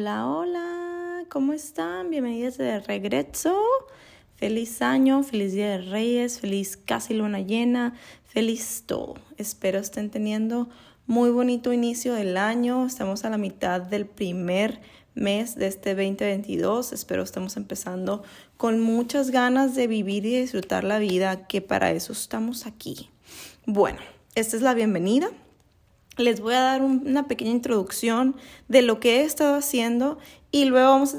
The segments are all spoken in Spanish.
Hola, hola, ¿cómo están? Bienvenidos de regreso. Feliz año, feliz Día de Reyes, feliz casi luna llena, feliz todo. Espero estén teniendo muy bonito inicio del año. Estamos a la mitad del primer mes de este 2022. Espero estemos empezando con muchas ganas de vivir y disfrutar la vida, que para eso estamos aquí. Bueno, esta es la bienvenida les voy a dar una pequeña introducción de lo que he estado haciendo y luego vamos a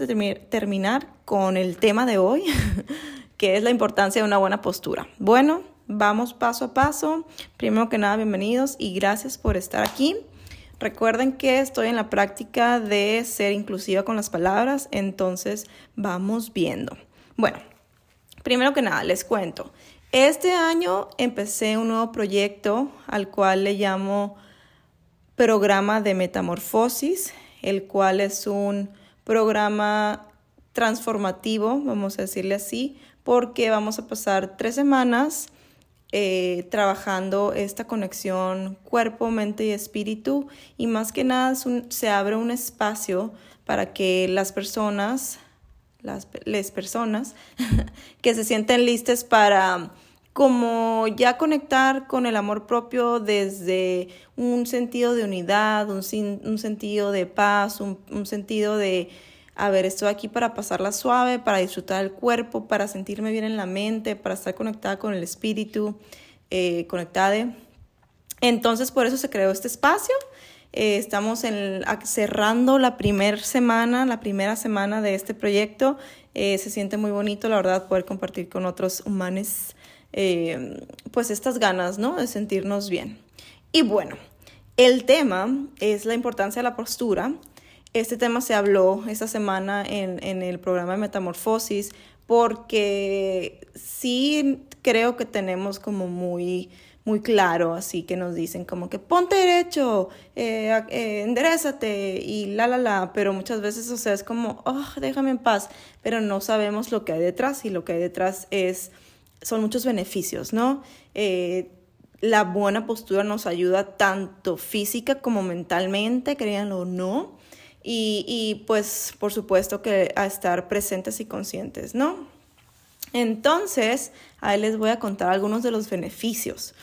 terminar con el tema de hoy, que es la importancia de una buena postura. Bueno, vamos paso a paso. Primero que nada, bienvenidos y gracias por estar aquí. Recuerden que estoy en la práctica de ser inclusiva con las palabras, entonces vamos viendo. Bueno, primero que nada, les cuento. Este año empecé un nuevo proyecto al cual le llamo programa de metamorfosis, el cual es un programa transformativo, vamos a decirle así, porque vamos a pasar tres semanas eh, trabajando esta conexión cuerpo, mente y espíritu. Y más que nada se abre un espacio para que las personas, las, las personas que se sienten listas para como ya conectar con el amor propio desde un sentido de unidad, un, un sentido de paz, un, un, sentido de, a ver, estoy aquí para pasarla suave, para disfrutar el cuerpo, para sentirme bien en la mente, para estar conectada con el espíritu, eh, conectada. Entonces, por eso se creó este espacio. Eh, estamos cerrando la primera semana, la primera semana de este proyecto. Eh, se siente muy bonito, la verdad, poder compartir con otros humanos eh, pues estas ganas, ¿no? De sentirnos bien. Y bueno, el tema es la importancia de la postura. Este tema se habló esta semana en, en el programa de Metamorfosis porque sí creo que tenemos como muy muy claro, así que nos dicen como que ponte derecho, eh, eh, enderezate y la, la, la, pero muchas veces, o sea, es como, oh, déjame en paz, pero no sabemos lo que hay detrás y lo que hay detrás es son muchos beneficios, ¿no? Eh, la buena postura nos ayuda tanto física como mentalmente, créanlo o no. Y, y, pues por supuesto que a estar presentes y conscientes, ¿no? Entonces, ahí les voy a contar algunos de los beneficios.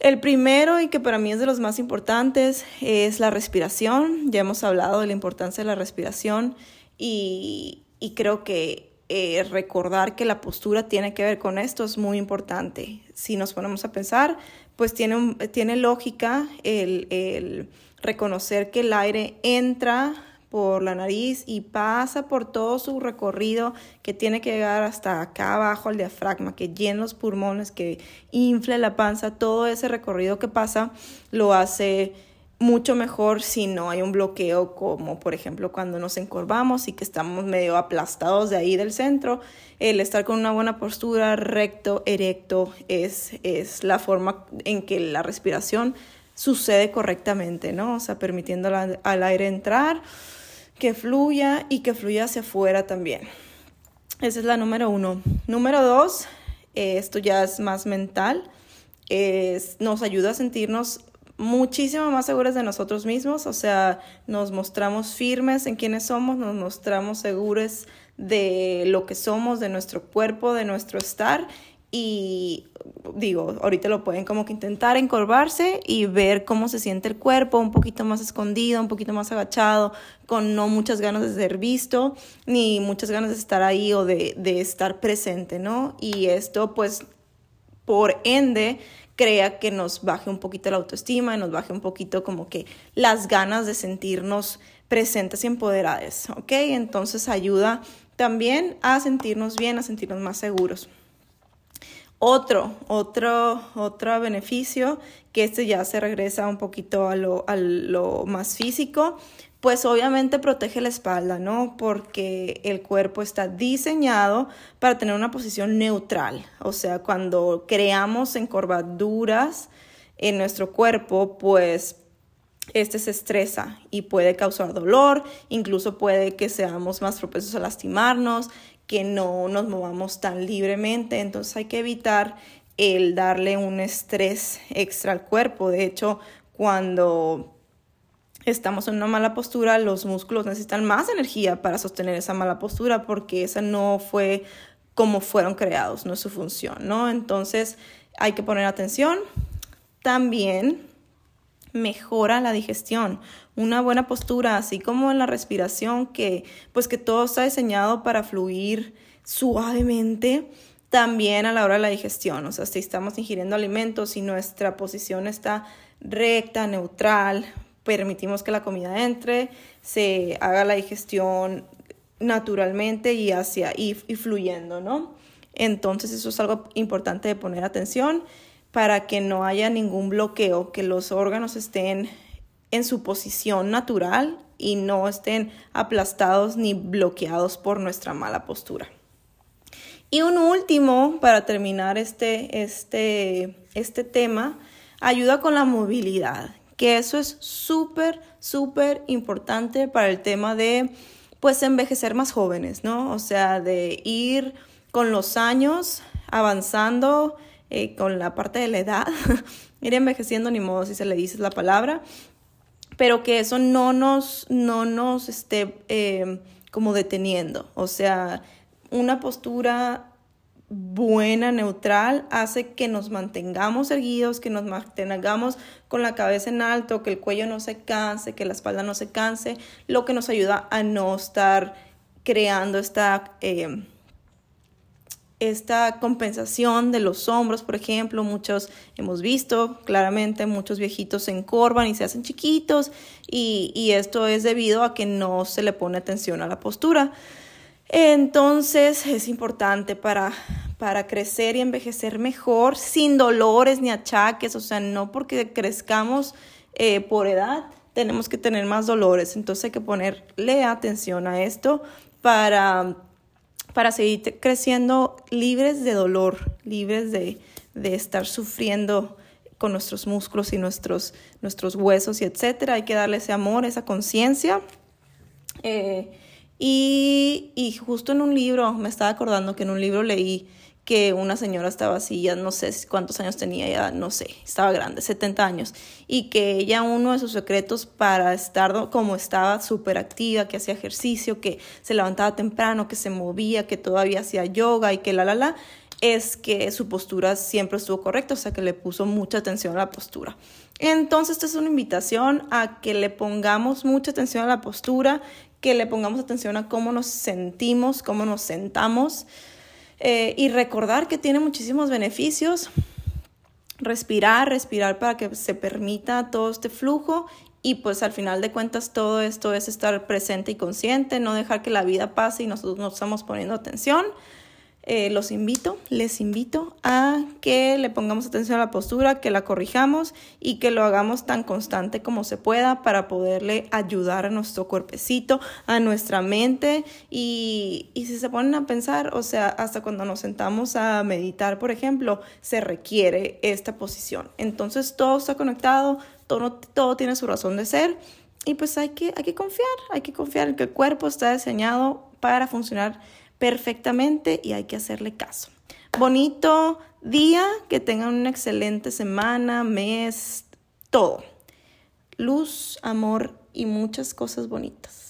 El primero y que para mí es de los más importantes es la respiración. Ya hemos hablado de la importancia de la respiración y, y creo que eh, recordar que la postura tiene que ver con esto es muy importante. Si nos ponemos a pensar, pues tiene, tiene lógica el, reconocer que el aire entra por la nariz y pasa por todo su recorrido que tiene que llegar hasta acá abajo al diafragma, que llena los pulmones, que infle la panza, todo ese recorrido que pasa lo hace mucho mejor si no hay un bloqueo como por ejemplo cuando nos encorvamos y que estamos medio aplastados de ahí del centro. El estar con una buena postura, recto, erecto, es, es la forma en que la respiración sucede correctamente, ¿no? O sea, permitiendo al aire entrar, que fluya y que fluya hacia afuera también. Esa es la número uno. Número dos, esto ya es más mental, es, nos ayuda a sentirnos muchísimo más seguras de nosotros mismos, o sea, nos mostramos firmes en quienes somos, nos mostramos seguros de lo que somos, de nuestro cuerpo, de nuestro estar y digo, ahorita lo pueden como que intentar encorvarse y ver cómo se siente el cuerpo, un poquito más escondido, un poquito más agachado, con no muchas ganas de ser visto, ni muchas ganas de estar ahí o de, de estar presente, ¿no? Y esto pues por ende crea que nos baje un poquito la autoestima y nos baje un poquito como que las ganas de sentirnos presentes y empoderadas, ¿ok? Entonces ayuda también a sentirnos bien, a sentirnos más seguros. Otro, otro, otro beneficio, que este ya se regresa un poquito a lo, a lo más físico, pues obviamente protege la espalda, ¿no? Porque el cuerpo está diseñado para tener una posición neutral. O sea, cuando creamos encorvaduras en nuestro cuerpo, pues este se estresa y puede causar dolor, incluso puede que seamos más propensos a lastimarnos, que no nos movamos tan libremente. Entonces hay que evitar el darle un estrés extra al cuerpo. De hecho, cuando estamos en una mala postura, los músculos necesitan más energía para sostener esa mala postura porque esa no fue como fueron creados, no es su función, ¿no? Entonces hay que poner atención. También mejora la digestión, una buena postura, así como en la respiración, que pues que todo está diseñado para fluir suavemente, también a la hora de la digestión, o sea, si estamos ingiriendo alimentos y nuestra posición está recta, neutral, permitimos que la comida entre, se haga la digestión naturalmente y hacia y, fluyendo, ¿no? Entonces eso es algo importante de poner atención para que no haya ningún bloqueo, que los órganos estén en su posición natural y no estén aplastados ni bloqueados por nuestra mala postura. Y un último, para terminar este, este, este tema, ayuda con la movilidad que eso es súper, súper importante para el tema de, pues, envejecer más jóvenes, ¿no? O sea, de ir con los años avanzando eh, con la parte de la edad, ir envejeciendo, ni modo si se le dice la palabra, pero que eso no nos, no nos esté eh, como deteniendo. O sea, una postura buena, neutral, hace que nos mantengamos erguidos, que nos mantengamos con la cabeza en alto, que el cuello no se canse, que la espalda no se canse, lo que nos ayuda a no estar creando esta, eh, esta compensación de los hombros, por ejemplo, muchos hemos visto claramente, muchos viejitos se encorvan y se hacen chiquitos y, y esto es debido a que no se le pone atención a la postura. Entonces es importante para, para crecer y envejecer mejor, sin dolores ni achaques, o sea, no porque crezcamos eh, por edad tenemos que tener más dolores, entonces hay que ponerle atención a esto para, para seguir creciendo libres de dolor, libres de, de estar sufriendo con nuestros músculos y nuestros, nuestros huesos y etcétera. Hay que darle ese amor, esa conciencia. Eh, y, y justo en un libro, me estaba acordando que en un libro leí que una señora estaba así, ya no sé cuántos años tenía, ya no sé, estaba grande, 70 años, y que ella uno de sus secretos para estar como estaba súper activa, que hacía ejercicio, que se levantaba temprano, que se movía, que todavía hacía yoga y que la, la, la, es que su postura siempre estuvo correcta, o sea que le puso mucha atención a la postura. Entonces, esta es una invitación a que le pongamos mucha atención a la postura, que le pongamos atención a cómo nos sentimos, cómo nos sentamos eh, y recordar que tiene muchísimos beneficios. Respirar, respirar para que se permita todo este flujo y pues al final de cuentas todo esto es estar presente y consciente, no dejar que la vida pase y nosotros no estamos poniendo atención. Eh, los invito, les invito a que le pongamos atención a la postura, que la corrijamos y que lo hagamos tan constante como se pueda para poderle ayudar a nuestro cuerpecito, a nuestra mente y, y si se ponen a pensar, o sea, hasta cuando nos sentamos a meditar, por ejemplo, se requiere esta posición. Entonces todo está conectado, todo, todo tiene su razón de ser y pues hay que, hay que confiar, hay que confiar en que el cuerpo está diseñado para funcionar perfectamente y hay que hacerle caso. Bonito día, que tengan una excelente semana, mes, todo. Luz, amor y muchas cosas bonitas.